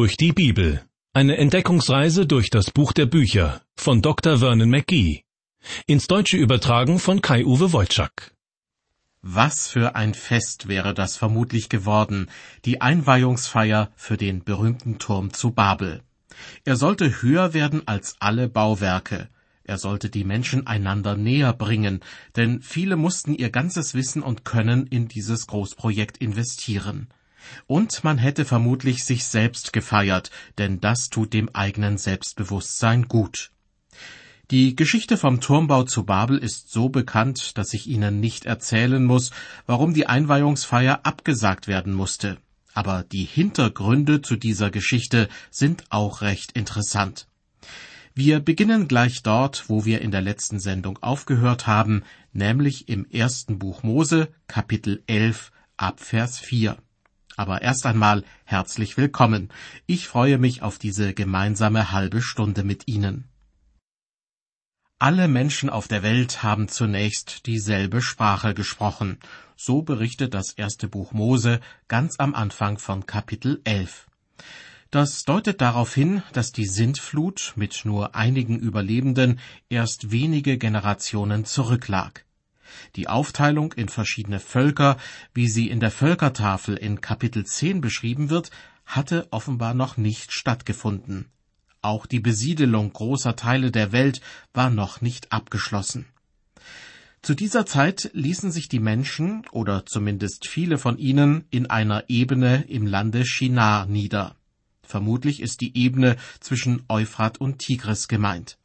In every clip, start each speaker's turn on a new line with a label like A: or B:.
A: durch die Bibel. Eine Entdeckungsreise durch das Buch der Bücher von Dr. Vernon McGee. Ins Deutsche übertragen von Kai-Uwe Wolczak.
B: Was für ein Fest wäre das vermutlich geworden, die Einweihungsfeier für den berühmten Turm zu Babel. Er sollte höher werden als alle Bauwerke. Er sollte die Menschen einander näher bringen, denn viele mussten ihr ganzes Wissen und Können in dieses Großprojekt investieren. Und man hätte vermutlich sich selbst gefeiert, denn das tut dem eigenen Selbstbewusstsein gut. Die Geschichte vom Turmbau zu Babel ist so bekannt, dass ich Ihnen nicht erzählen muss, warum die Einweihungsfeier abgesagt werden musste. Aber die Hintergründe zu dieser Geschichte sind auch recht interessant. Wir beginnen gleich dort, wo wir in der letzten Sendung aufgehört haben, nämlich im ersten Buch Mose, Kapitel 11, Abvers 4. Aber erst einmal herzlich willkommen. Ich freue mich auf diese gemeinsame halbe Stunde mit Ihnen. Alle Menschen auf der Welt haben zunächst dieselbe Sprache gesprochen. So berichtet das erste Buch Mose ganz am Anfang von Kapitel 11. Das deutet darauf hin, dass die Sintflut mit nur einigen Überlebenden erst wenige Generationen zurücklag. Die Aufteilung in verschiedene Völker, wie sie in der Völkertafel in Kapitel 10 beschrieben wird, hatte offenbar noch nicht stattgefunden. Auch die Besiedelung großer Teile der Welt war noch nicht abgeschlossen. Zu dieser Zeit ließen sich die Menschen, oder zumindest viele von ihnen, in einer Ebene im Lande Shinar nieder. Vermutlich ist die Ebene zwischen Euphrat und Tigris gemeint.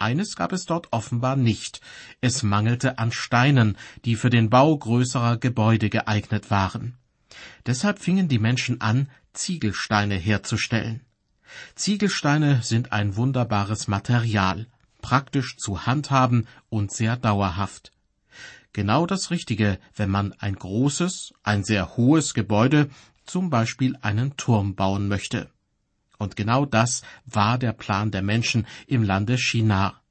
B: Eines gab es dort offenbar nicht. Es mangelte an Steinen, die für den Bau größerer Gebäude geeignet waren. Deshalb fingen die Menschen an, Ziegelsteine herzustellen. Ziegelsteine sind ein wunderbares Material, praktisch zu handhaben und sehr dauerhaft. Genau das Richtige, wenn man ein großes, ein sehr hohes Gebäude, zum Beispiel einen Turm bauen möchte. Und genau das war der Plan der Menschen im Lande Shinar.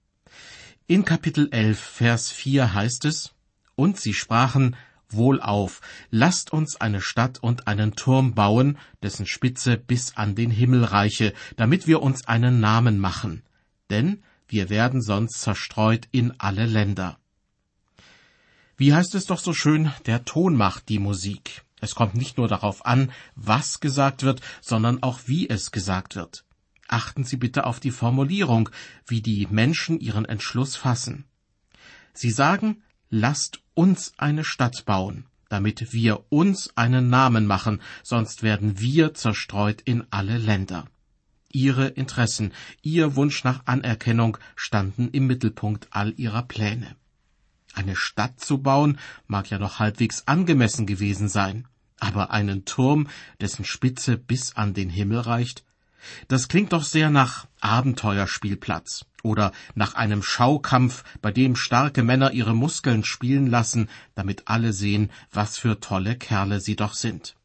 B: In Kapitel 11, Vers 4 heißt es, Und sie sprachen, Wohlauf, lasst uns eine Stadt und einen Turm bauen, dessen Spitze bis an den Himmel reiche, damit wir uns einen Namen machen. Denn wir werden sonst zerstreut in alle Länder. Wie heißt es doch so schön, der Ton macht die Musik. Es kommt nicht nur darauf an, was gesagt wird, sondern auch wie es gesagt wird. Achten Sie bitte auf die Formulierung, wie die Menschen ihren Entschluss fassen. Sie sagen, lasst uns eine Stadt bauen, damit wir uns einen Namen machen, sonst werden wir zerstreut in alle Länder. Ihre Interessen, Ihr Wunsch nach Anerkennung standen im Mittelpunkt all Ihrer Pläne. Eine Stadt zu bauen mag ja noch halbwegs angemessen gewesen sein, aber einen Turm, dessen Spitze bis an den Himmel reicht, das klingt doch sehr nach Abenteuerspielplatz oder nach einem Schaukampf, bei dem starke Männer ihre Muskeln spielen lassen, damit alle sehen, was für tolle Kerle sie doch sind.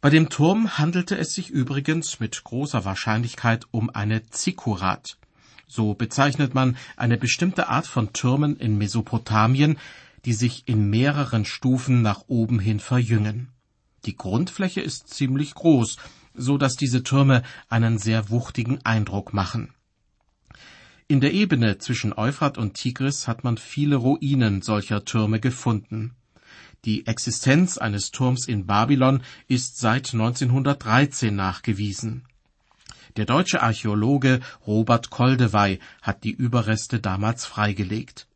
B: Bei dem Turm handelte es sich übrigens mit großer Wahrscheinlichkeit um eine Zikkurat, so bezeichnet man eine bestimmte Art von Türmen in Mesopotamien, die sich in mehreren Stufen nach oben hin verjüngen. Die Grundfläche ist ziemlich groß, so dass diese Türme einen sehr wuchtigen Eindruck machen. In der Ebene zwischen Euphrat und Tigris hat man viele Ruinen solcher Türme gefunden. Die Existenz eines Turms in Babylon ist seit 1913 nachgewiesen. Der deutsche Archäologe Robert Koldewey hat die Überreste damals freigelegt.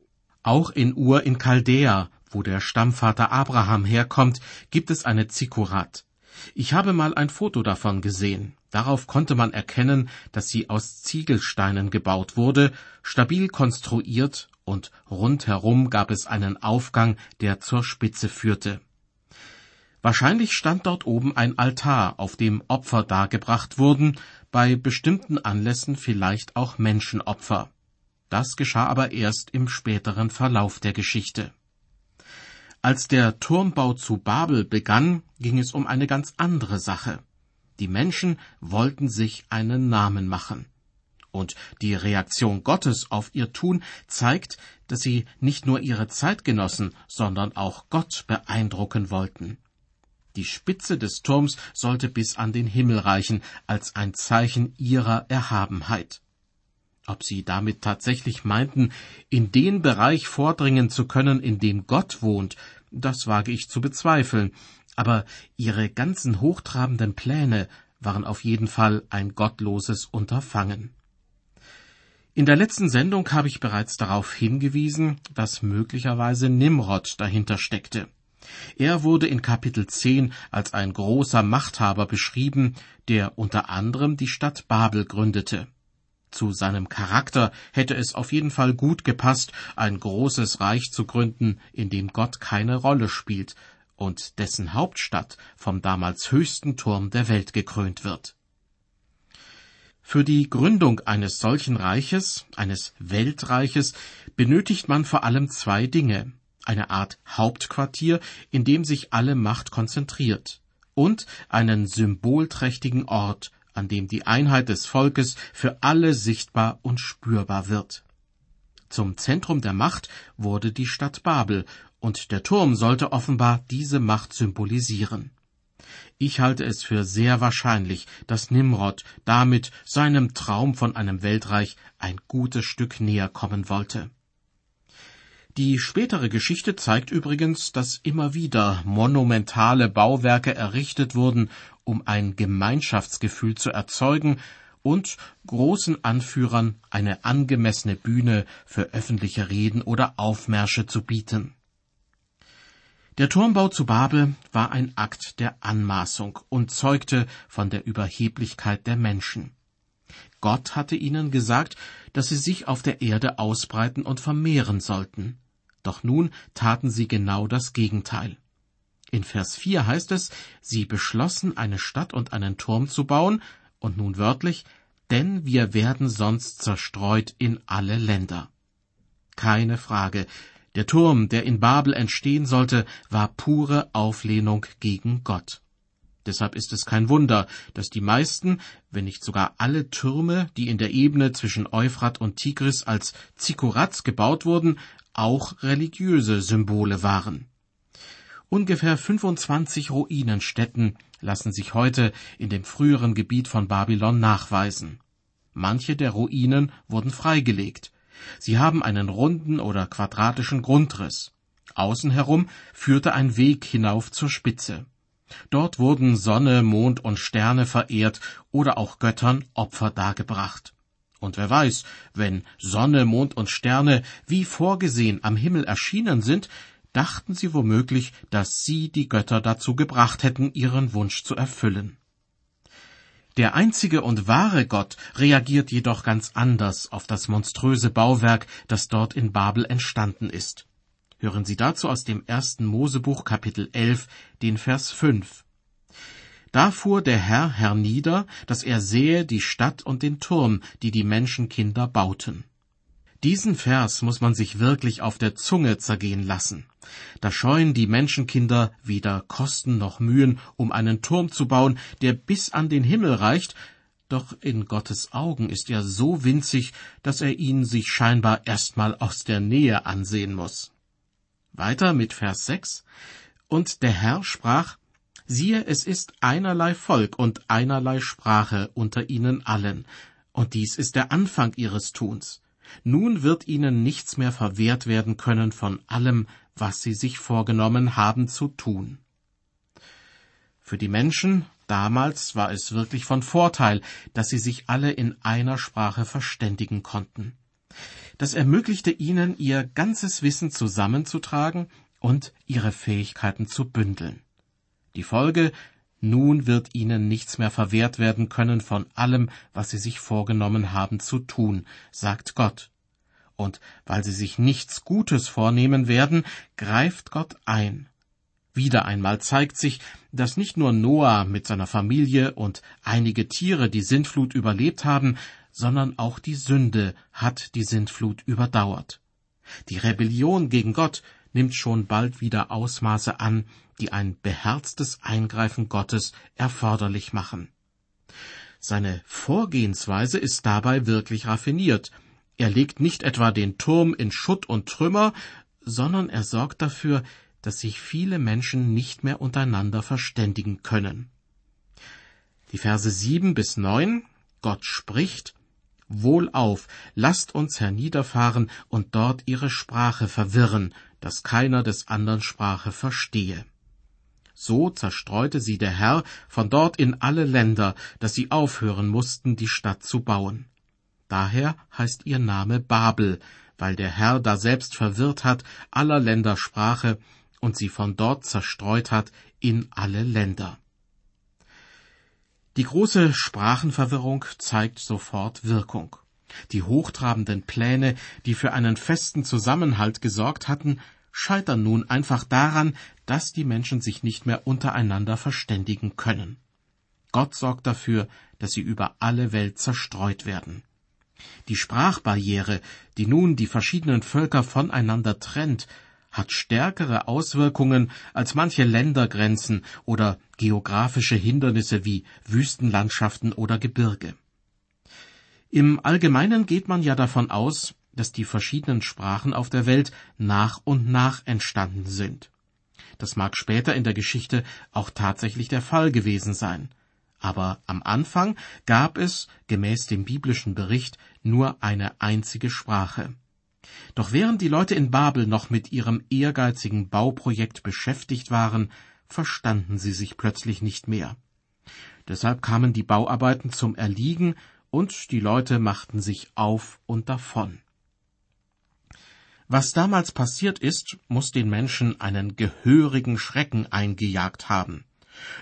B: Auch in Ur in Chaldea, wo der Stammvater Abraham herkommt, gibt es eine Zikkurat. Ich habe mal ein Foto davon gesehen. Darauf konnte man erkennen, dass sie aus Ziegelsteinen gebaut wurde, stabil konstruiert und rundherum gab es einen Aufgang, der zur Spitze führte. Wahrscheinlich stand dort oben ein Altar, auf dem Opfer dargebracht wurden, bei bestimmten Anlässen vielleicht auch Menschenopfer. Das geschah aber erst im späteren Verlauf der Geschichte. Als der Turmbau zu Babel begann, ging es um eine ganz andere Sache. Die Menschen wollten sich einen Namen machen. Und die Reaktion Gottes auf ihr Tun zeigt, dass sie nicht nur ihre Zeitgenossen, sondern auch Gott beeindrucken wollten. Die Spitze des Turms sollte bis an den Himmel reichen, als ein Zeichen ihrer Erhabenheit. Ob sie damit tatsächlich meinten, in den Bereich vordringen zu können, in dem Gott wohnt, das wage ich zu bezweifeln, aber ihre ganzen hochtrabenden Pläne waren auf jeden Fall ein gottloses Unterfangen. In der letzten Sendung habe ich bereits darauf hingewiesen, dass möglicherweise Nimrod dahinter steckte. Er wurde in Kapitel 10 als ein großer Machthaber beschrieben, der unter anderem die Stadt Babel gründete. Zu seinem Charakter hätte es auf jeden Fall gut gepasst, ein großes Reich zu gründen, in dem Gott keine Rolle spielt und dessen Hauptstadt vom damals höchsten Turm der Welt gekrönt wird. Für die Gründung eines solchen Reiches, eines Weltreiches, benötigt man vor allem zwei Dinge eine Art Hauptquartier, in dem sich alle Macht konzentriert, und einen symbolträchtigen Ort, an dem die Einheit des Volkes für alle sichtbar und spürbar wird. Zum Zentrum der Macht wurde die Stadt Babel, und der Turm sollte offenbar diese Macht symbolisieren. Ich halte es für sehr wahrscheinlich, dass Nimrod damit seinem Traum von einem Weltreich ein gutes Stück näher kommen wollte. Die spätere Geschichte zeigt übrigens, dass immer wieder monumentale Bauwerke errichtet wurden, um ein Gemeinschaftsgefühl zu erzeugen und großen Anführern eine angemessene Bühne für öffentliche Reden oder Aufmärsche zu bieten. Der Turmbau zu Babel war ein Akt der Anmaßung und zeugte von der Überheblichkeit der Menschen. Gott hatte ihnen gesagt, dass sie sich auf der Erde ausbreiten und vermehren sollten. Doch nun taten sie genau das Gegenteil. In Vers 4 heißt es, sie beschlossen, eine Stadt und einen Turm zu bauen, und nun wörtlich, denn wir werden sonst zerstreut in alle Länder. Keine Frage, der Turm, der in Babel entstehen sollte, war pure Auflehnung gegen Gott. Deshalb ist es kein Wunder, dass die meisten, wenn nicht sogar alle Türme, die in der Ebene zwischen Euphrat und Tigris als Zikurats gebaut wurden, auch religiöse Symbole waren. Ungefähr 25 Ruinenstätten lassen sich heute in dem früheren Gebiet von Babylon nachweisen. Manche der Ruinen wurden freigelegt. Sie haben einen runden oder quadratischen Grundriss. Außen herum führte ein Weg hinauf zur Spitze. Dort wurden Sonne, Mond und Sterne verehrt oder auch Göttern Opfer dargebracht. Und wer weiß, wenn Sonne, Mond und Sterne wie vorgesehen am Himmel erschienen sind, dachten sie womöglich, dass sie die Götter dazu gebracht hätten, ihren Wunsch zu erfüllen. Der einzige und wahre Gott reagiert jedoch ganz anders auf das monströse Bauwerk, das dort in Babel entstanden ist. Hören Sie dazu aus dem ersten Mosebuch Kapitel 11 den Vers 5. Da fuhr der Herr hernieder, dass er sähe die Stadt und den Turm, die die Menschenkinder bauten. Diesen Vers muss man sich wirklich auf der Zunge zergehen lassen. Da scheuen die Menschenkinder weder Kosten noch Mühen, um einen Turm zu bauen, der bis an den Himmel reicht, doch in Gottes Augen ist er so winzig, dass er ihn sich scheinbar erstmal aus der Nähe ansehen muss. Weiter mit Vers 6. Und der Herr sprach, Siehe, es ist einerlei Volk und einerlei Sprache unter ihnen allen, und dies ist der Anfang ihres Tuns. Nun wird ihnen nichts mehr verwehrt werden können von allem, was sie sich vorgenommen haben zu tun. Für die Menschen damals war es wirklich von Vorteil, dass sie sich alle in einer Sprache verständigen konnten. Das ermöglichte ihnen, ihr ganzes Wissen zusammenzutragen und ihre Fähigkeiten zu bündeln. Die Folge nun wird ihnen nichts mehr verwehrt werden können von allem, was sie sich vorgenommen haben zu tun, sagt Gott. Und weil sie sich nichts Gutes vornehmen werden, greift Gott ein. Wieder einmal zeigt sich, dass nicht nur Noah mit seiner Familie und einige Tiere die Sintflut überlebt haben, sondern auch die Sünde hat die Sintflut überdauert. Die Rebellion gegen Gott nimmt schon bald wieder Ausmaße an, die ein beherztes Eingreifen Gottes erforderlich machen. Seine Vorgehensweise ist dabei wirklich raffiniert. Er legt nicht etwa den Turm in Schutt und Trümmer, sondern er sorgt dafür, dass sich viele Menschen nicht mehr untereinander verständigen können. Die Verse sieben bis neun Gott spricht Wohlauf, lasst uns herniederfahren und dort ihre Sprache verwirren, dass keiner des andern Sprache verstehe. So zerstreute sie der Herr von dort in alle Länder, dass sie aufhören mussten, die Stadt zu bauen. Daher heißt ihr Name Babel, weil der Herr da selbst verwirrt hat aller Länder Sprache und sie von dort zerstreut hat in alle Länder. Die große Sprachenverwirrung zeigt sofort Wirkung. Die hochtrabenden Pläne, die für einen festen Zusammenhalt gesorgt hatten, scheitern nun einfach daran, dass die Menschen sich nicht mehr untereinander verständigen können. Gott sorgt dafür, dass sie über alle Welt zerstreut werden. Die Sprachbarriere, die nun die verschiedenen Völker voneinander trennt, hat stärkere Auswirkungen als manche Ländergrenzen oder geografische Hindernisse wie Wüstenlandschaften oder Gebirge. Im Allgemeinen geht man ja davon aus, dass die verschiedenen Sprachen auf der Welt nach und nach entstanden sind. Das mag später in der Geschichte auch tatsächlich der Fall gewesen sein. Aber am Anfang gab es, gemäß dem biblischen Bericht, nur eine einzige Sprache. Doch während die Leute in Babel noch mit ihrem ehrgeizigen Bauprojekt beschäftigt waren, verstanden sie sich plötzlich nicht mehr. Deshalb kamen die Bauarbeiten zum Erliegen und die Leute machten sich auf und davon. Was damals passiert ist, muss den Menschen einen gehörigen Schrecken eingejagt haben.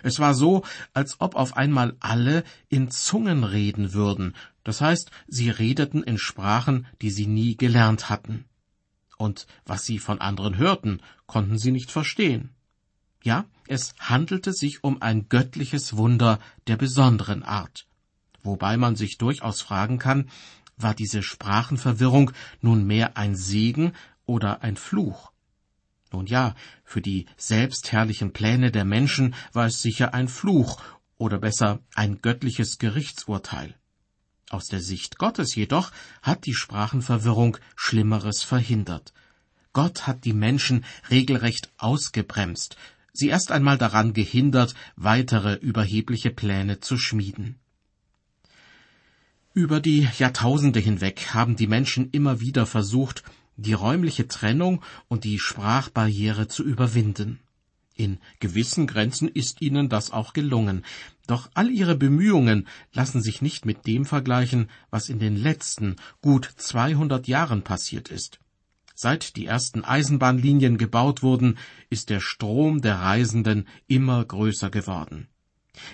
B: Es war so, als ob auf einmal alle in Zungen reden würden, das heißt, sie redeten in Sprachen, die sie nie gelernt hatten. Und was sie von anderen hörten, konnten sie nicht verstehen. Ja, es handelte sich um ein göttliches Wunder der besonderen Art. Wobei man sich durchaus fragen kann, war diese Sprachenverwirrung nun mehr ein Segen oder ein Fluch? Nun ja, für die selbstherrlichen Pläne der Menschen war es sicher ein Fluch oder besser ein göttliches Gerichtsurteil. Aus der Sicht Gottes jedoch hat die Sprachenverwirrung Schlimmeres verhindert. Gott hat die Menschen regelrecht ausgebremst, sie erst einmal daran gehindert, weitere überhebliche Pläne zu schmieden. Über die Jahrtausende hinweg haben die Menschen immer wieder versucht, die räumliche Trennung und die Sprachbarriere zu überwinden. In gewissen Grenzen ist ihnen das auch gelungen, doch all ihre Bemühungen lassen sich nicht mit dem vergleichen, was in den letzten gut 200 Jahren passiert ist. Seit die ersten Eisenbahnlinien gebaut wurden, ist der Strom der Reisenden immer größer geworden.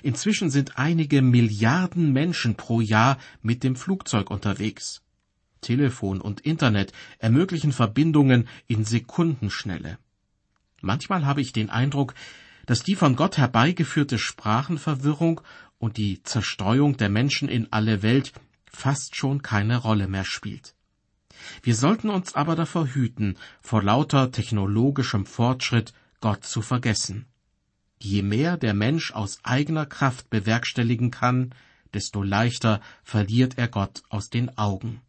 B: Inzwischen sind einige Milliarden Menschen pro Jahr mit dem Flugzeug unterwegs. Telefon und Internet ermöglichen Verbindungen in Sekundenschnelle. Manchmal habe ich den Eindruck, dass die von Gott herbeigeführte Sprachenverwirrung und die Zerstreuung der Menschen in alle Welt fast schon keine Rolle mehr spielt. Wir sollten uns aber davor hüten, vor lauter technologischem Fortschritt Gott zu vergessen. Je mehr der Mensch aus eigener Kraft bewerkstelligen kann, desto leichter verliert er Gott aus den Augen.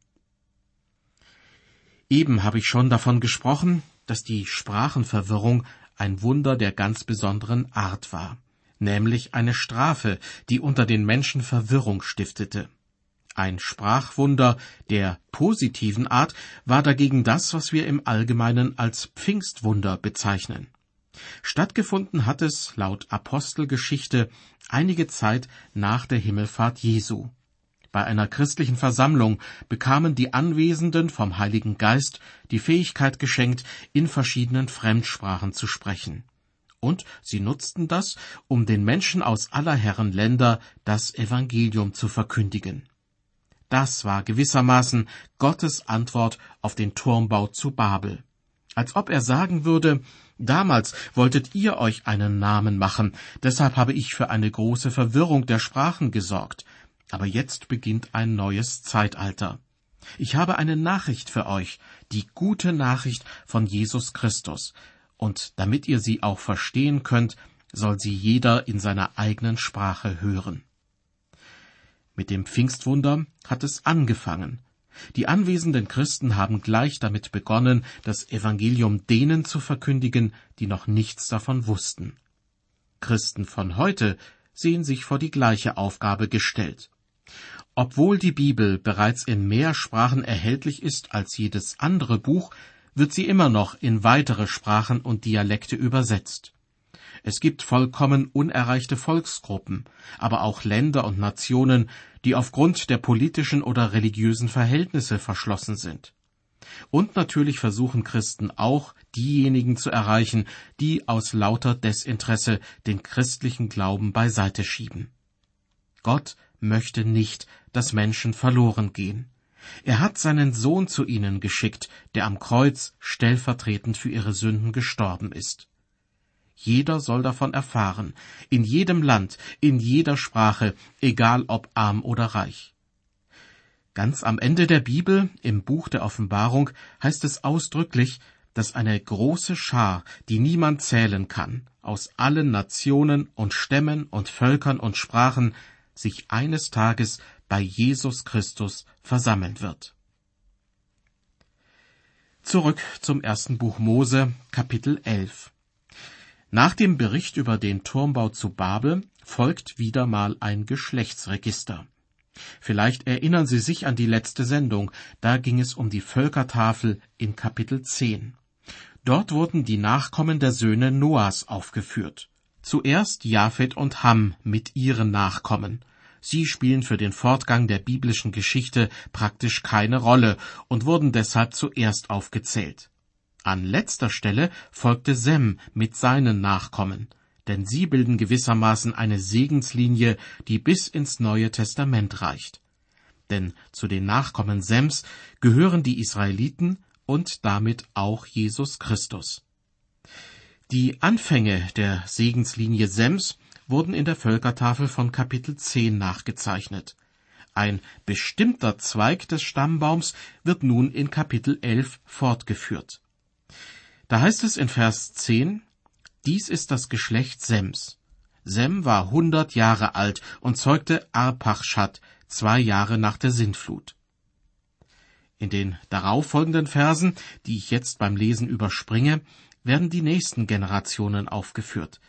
B: Eben habe ich schon davon gesprochen, dass die Sprachenverwirrung ein Wunder der ganz besonderen Art war, nämlich eine Strafe, die unter den Menschen Verwirrung stiftete. Ein Sprachwunder der positiven Art war dagegen das, was wir im Allgemeinen als Pfingstwunder bezeichnen. Stattgefunden hat es laut Apostelgeschichte einige Zeit nach der Himmelfahrt Jesu. Bei einer christlichen Versammlung bekamen die Anwesenden vom Heiligen Geist die Fähigkeit geschenkt, in verschiedenen Fremdsprachen zu sprechen. Und sie nutzten das, um den Menschen aus aller Herren Länder das Evangelium zu verkündigen. Das war gewissermaßen Gottes Antwort auf den Turmbau zu Babel. Als ob er sagen würde, damals wolltet ihr euch einen Namen machen, deshalb habe ich für eine große Verwirrung der Sprachen gesorgt, aber jetzt beginnt ein neues Zeitalter. Ich habe eine Nachricht für euch, die gute Nachricht von Jesus Christus. Und damit ihr sie auch verstehen könnt, soll sie jeder in seiner eigenen Sprache hören. Mit dem Pfingstwunder hat es angefangen. Die anwesenden Christen haben gleich damit begonnen, das Evangelium denen zu verkündigen, die noch nichts davon wussten. Christen von heute sehen sich vor die gleiche Aufgabe gestellt. Obwohl die Bibel bereits in mehr Sprachen erhältlich ist als jedes andere Buch, wird sie immer noch in weitere Sprachen und Dialekte übersetzt. Es gibt vollkommen unerreichte Volksgruppen, aber auch Länder und Nationen, die aufgrund der politischen oder religiösen Verhältnisse verschlossen sind. Und natürlich versuchen Christen auch, diejenigen zu erreichen, die aus lauter Desinteresse den christlichen Glauben beiseite schieben. Gott möchte nicht, dass Menschen verloren gehen. Er hat seinen Sohn zu ihnen geschickt, der am Kreuz stellvertretend für ihre Sünden gestorben ist. Jeder soll davon erfahren, in jedem Land, in jeder Sprache, egal ob arm oder reich. Ganz am Ende der Bibel, im Buch der Offenbarung, heißt es ausdrücklich, dass eine große Schar, die niemand zählen kann, aus allen Nationen und Stämmen und Völkern und Sprachen sich eines Tages bei Jesus Christus versammeln wird. Zurück zum ersten Buch Mose, Kapitel 11. Nach dem Bericht über den Turmbau zu Babel folgt wieder mal ein Geschlechtsregister. Vielleicht erinnern Sie sich an die letzte Sendung, da ging es um die Völkertafel in Kapitel 10. Dort wurden die Nachkommen der Söhne Noahs aufgeführt. Zuerst Japhet und Ham mit ihren Nachkommen. Sie spielen für den Fortgang der biblischen Geschichte praktisch keine Rolle und wurden deshalb zuerst aufgezählt. An letzter Stelle folgte Sem mit seinen Nachkommen, denn sie bilden gewissermaßen eine Segenslinie, die bis ins Neue Testament reicht. Denn zu den Nachkommen Sems gehören die Israeliten und damit auch Jesus Christus. Die Anfänge der Segenslinie Sems wurden in der Völkertafel von Kapitel 10 nachgezeichnet. Ein bestimmter Zweig des Stammbaums wird nun in Kapitel 11 fortgeführt. Da heißt es in Vers 10, dies ist das Geschlecht Sems. Sem war hundert Jahre alt und zeugte Arpachschad zwei Jahre nach der Sintflut. In den darauffolgenden Versen, die ich jetzt beim Lesen überspringe, werden die nächsten Generationen aufgeführt.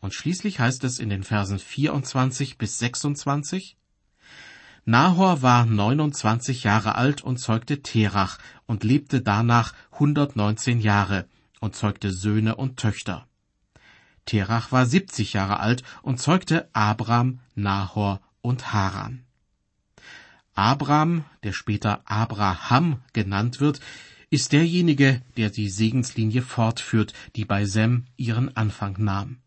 B: Und schließlich heißt es in den Versen 24 bis 26, Nahor war 29 Jahre alt und zeugte Terach und lebte danach 119 Jahre und zeugte Söhne und Töchter. Terach war 70 Jahre alt und zeugte Abram, Nahor und Haran. Abram, der später Abraham genannt wird, ist derjenige, der die Segenslinie fortführt, die bei Sem ihren Anfang nahm.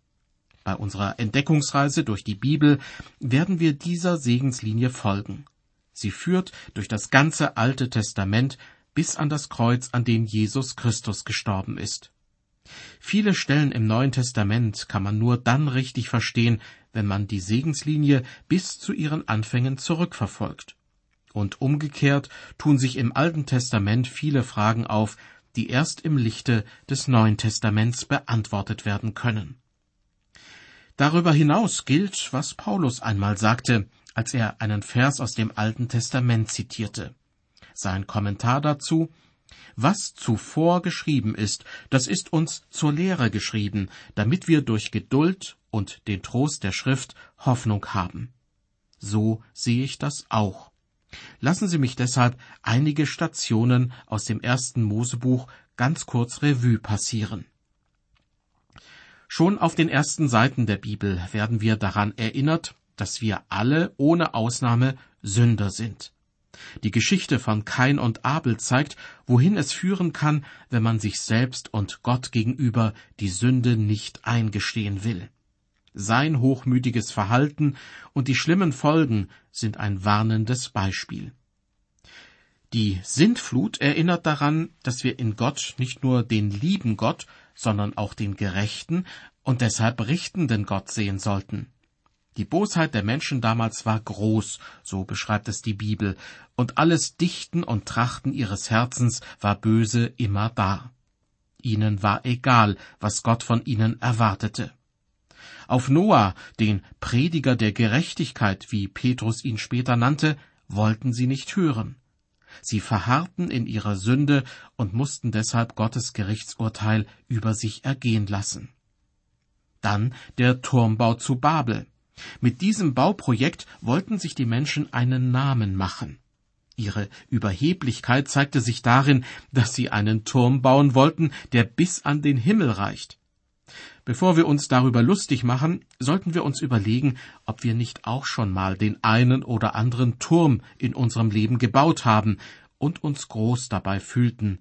B: Bei unserer Entdeckungsreise durch die Bibel werden wir dieser Segenslinie folgen. Sie führt durch das ganze Alte Testament bis an das Kreuz, an dem Jesus Christus gestorben ist. Viele Stellen im Neuen Testament kann man nur dann richtig verstehen, wenn man die Segenslinie bis zu ihren Anfängen zurückverfolgt. Und umgekehrt tun sich im Alten Testament viele Fragen auf, die erst im Lichte des Neuen Testaments beantwortet werden können. Darüber hinaus gilt, was Paulus einmal sagte, als er einen Vers aus dem Alten Testament zitierte. Sein Kommentar dazu Was zuvor geschrieben ist, das ist uns zur Lehre geschrieben, damit wir durch Geduld und den Trost der Schrift Hoffnung haben. So sehe ich das auch. Lassen Sie mich deshalb einige Stationen aus dem ersten Mosebuch ganz kurz Revue passieren. Schon auf den ersten Seiten der Bibel werden wir daran erinnert, dass wir alle ohne Ausnahme Sünder sind. Die Geschichte von Kain und Abel zeigt, wohin es führen kann, wenn man sich selbst und Gott gegenüber die Sünde nicht eingestehen will. Sein hochmütiges Verhalten und die schlimmen Folgen sind ein warnendes Beispiel. Die Sintflut erinnert daran, dass wir in Gott nicht nur den lieben Gott, sondern auch den gerechten und deshalb richtenden Gott sehen sollten. Die Bosheit der Menschen damals war groß, so beschreibt es die Bibel, und alles Dichten und Trachten ihres Herzens war böse immer da. Ihnen war egal, was Gott von ihnen erwartete. Auf Noah, den Prediger der Gerechtigkeit, wie Petrus ihn später nannte, wollten sie nicht hören. Sie verharrten in ihrer Sünde und mussten deshalb Gottes Gerichtsurteil über sich ergehen lassen. Dann der Turmbau zu Babel. Mit diesem Bauprojekt wollten sich die Menschen einen Namen machen. Ihre Überheblichkeit zeigte sich darin, dass sie einen Turm bauen wollten, der bis an den Himmel reicht. Bevor wir uns darüber lustig machen, sollten wir uns überlegen, ob wir nicht auch schon mal den einen oder anderen Turm in unserem Leben gebaut haben und uns groß dabei fühlten,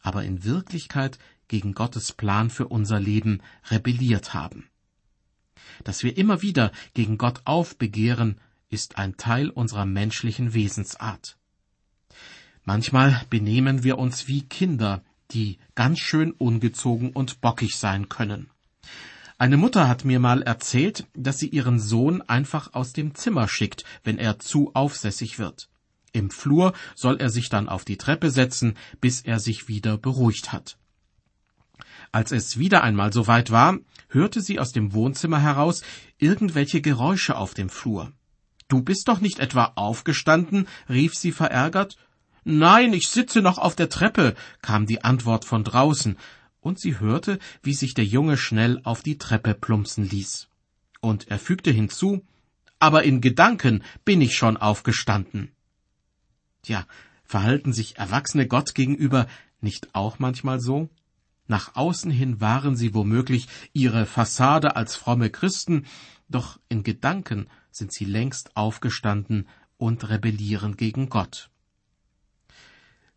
B: aber in Wirklichkeit gegen Gottes Plan für unser Leben rebelliert haben. Dass wir immer wieder gegen Gott aufbegehren, ist ein Teil unserer menschlichen Wesensart. Manchmal benehmen wir uns wie Kinder, die ganz schön ungezogen und bockig sein können. Eine Mutter hat mir mal erzählt, dass sie ihren Sohn einfach aus dem Zimmer schickt, wenn er zu aufsässig wird. Im Flur soll er sich dann auf die Treppe setzen, bis er sich wieder beruhigt hat. Als es wieder einmal so weit war, hörte sie aus dem Wohnzimmer heraus irgendwelche Geräusche auf dem Flur. Du bist doch nicht etwa aufgestanden? rief sie verärgert. Nein, ich sitze noch auf der Treppe, kam die Antwort von draußen, und sie hörte, wie sich der Junge schnell auf die Treppe plumpsen ließ. Und er fügte hinzu, aber in Gedanken bin ich schon aufgestanden. Tja, verhalten sich Erwachsene Gott gegenüber nicht auch manchmal so? Nach außen hin waren sie womöglich ihre Fassade als fromme Christen, doch in Gedanken sind sie längst aufgestanden und rebellieren gegen Gott.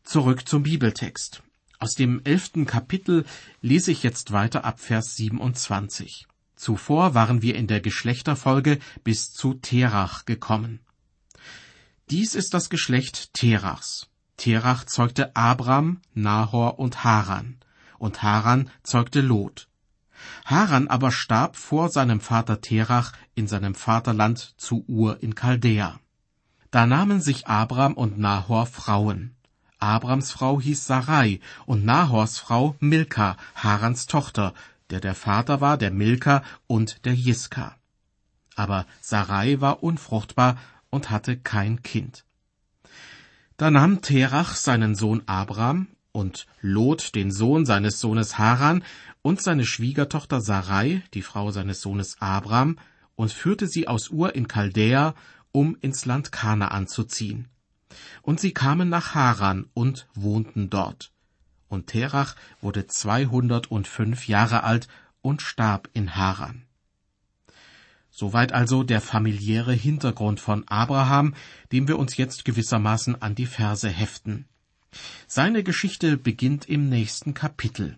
B: Zurück zum Bibeltext. Aus dem elften Kapitel lese ich jetzt weiter ab Vers 27. Zuvor waren wir in der Geschlechterfolge bis zu Terach gekommen. Dies ist das Geschlecht Terachs. Terach zeugte Abram, Nahor und Haran, und Haran zeugte Lot. Haran aber starb vor seinem Vater Terach in seinem Vaterland zu Ur in Chaldea. Da nahmen sich Abram und Nahor Frauen. Abrams Frau hieß Sarai und Nahors Frau Milka, Harans Tochter, der der Vater war der Milka und der Jiska. Aber Sarai war unfruchtbar und hatte kein Kind. Da nahm Terach seinen Sohn Abram und Lot den Sohn seines Sohnes Haran und seine Schwiegertochter Sarai, die Frau seines Sohnes Abram, und führte sie aus Ur in Chaldea, um ins Land Kanaan zu ziehen. Und sie kamen nach Haran und wohnten dort. Und Terach wurde zweihundertfünf Jahre alt und starb in Haran. Soweit also der familiäre Hintergrund von Abraham, dem wir uns jetzt gewissermaßen an die Verse heften. Seine Geschichte beginnt im nächsten Kapitel.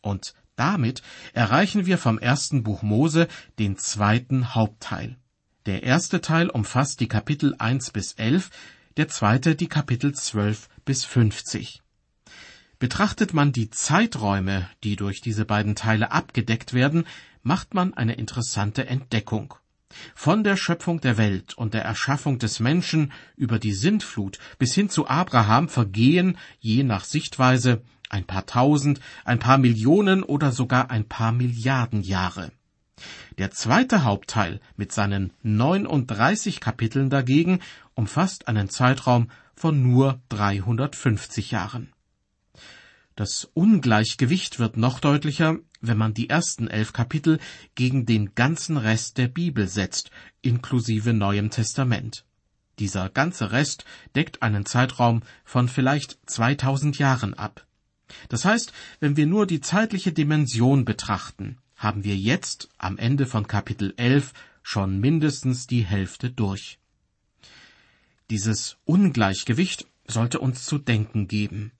B: Und damit erreichen wir vom ersten Buch Mose den zweiten Hauptteil. Der erste Teil umfasst die Kapitel 1 bis 11, der zweite die Kapitel 12 bis 50. Betrachtet man die Zeiträume, die durch diese beiden Teile abgedeckt werden, macht man eine interessante Entdeckung. Von der Schöpfung der Welt und der Erschaffung des Menschen über die Sintflut bis hin zu Abraham vergehen, je nach Sichtweise, ein paar tausend, ein paar Millionen oder sogar ein paar Milliarden Jahre. Der zweite Hauptteil mit seinen 39 Kapiteln dagegen umfasst einen Zeitraum von nur 350 Jahren. Das Ungleichgewicht wird noch deutlicher, wenn man die ersten elf Kapitel gegen den ganzen Rest der Bibel setzt, inklusive Neuem Testament. Dieser ganze Rest deckt einen Zeitraum von vielleicht 2000 Jahren ab. Das heißt, wenn wir nur die zeitliche Dimension betrachten, haben wir jetzt am Ende von Kapitel 11 schon mindestens die Hälfte durch. Dieses Ungleichgewicht sollte uns zu denken geben.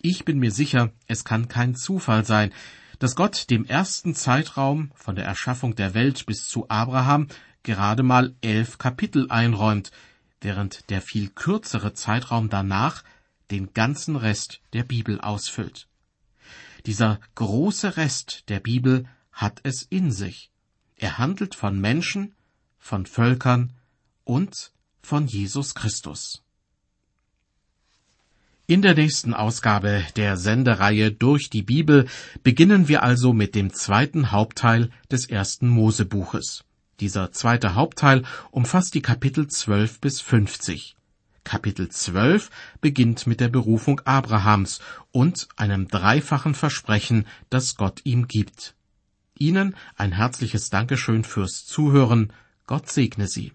B: Ich bin mir sicher, es kann kein Zufall sein, dass Gott dem ersten Zeitraum von der Erschaffung der Welt bis zu Abraham gerade mal elf Kapitel einräumt, während der viel kürzere Zeitraum danach den ganzen Rest der Bibel ausfüllt. Dieser große Rest der Bibel hat es in sich. Er handelt von Menschen, von Völkern und von Jesus Christus. In der nächsten Ausgabe der Sendereihe Durch die Bibel beginnen wir also mit dem zweiten Hauptteil des ersten Mosebuches. Dieser zweite Hauptteil umfasst die Kapitel 12 bis 50. Kapitel 12 beginnt mit der Berufung Abrahams und einem dreifachen Versprechen, das Gott ihm gibt. Ihnen ein herzliches Dankeschön fürs Zuhören. Gott segne Sie.